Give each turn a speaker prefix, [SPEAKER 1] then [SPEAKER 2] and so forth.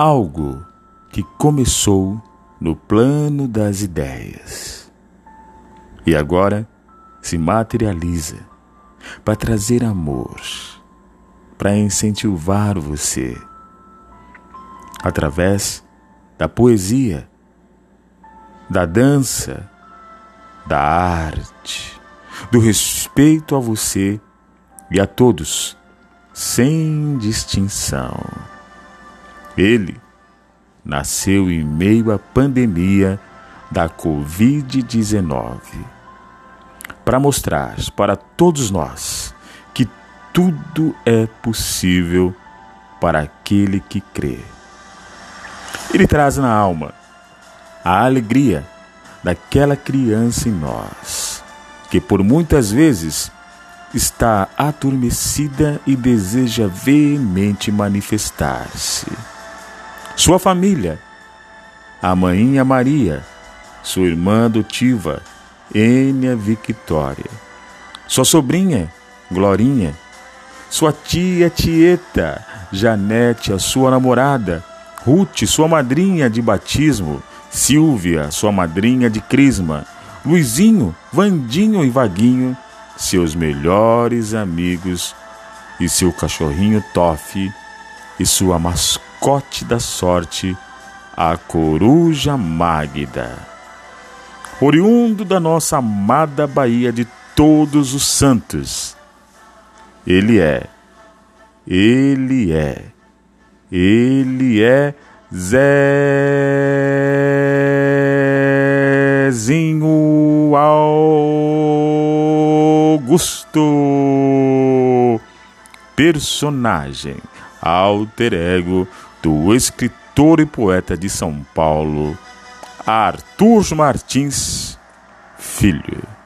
[SPEAKER 1] algo que começou no plano das ideias e agora se materializa para trazer amor, para incentivar você através da poesia, da dança, da arte, do respeito a você e a todos, sem distinção. Ele nasceu em meio à pandemia da Covid-19 para mostrar para todos nós que tudo é possível para aquele que crê. Ele traz na alma a alegria daquela criança em nós, que por muitas vezes está adormecida e deseja veemente manifestar-se. Sua família, a Mainha Maria, sua irmã adotiva, Ênia Victória, sua sobrinha, Glorinha, sua tia Tieta, Janete, a sua namorada, Ruth, sua madrinha de batismo, Silvia, sua madrinha de crisma, Luizinho, Vandinho e Vaguinho, seus melhores amigos, e seu cachorrinho Toff, e sua mascote da sorte, a coruja Magda. Oriundo da nossa amada Bahia de Todos os Santos. Ele é, ele é ele é Zezinho Augusto, personagem, alter ego do escritor e poeta de São Paulo, Arthur Martins Filho.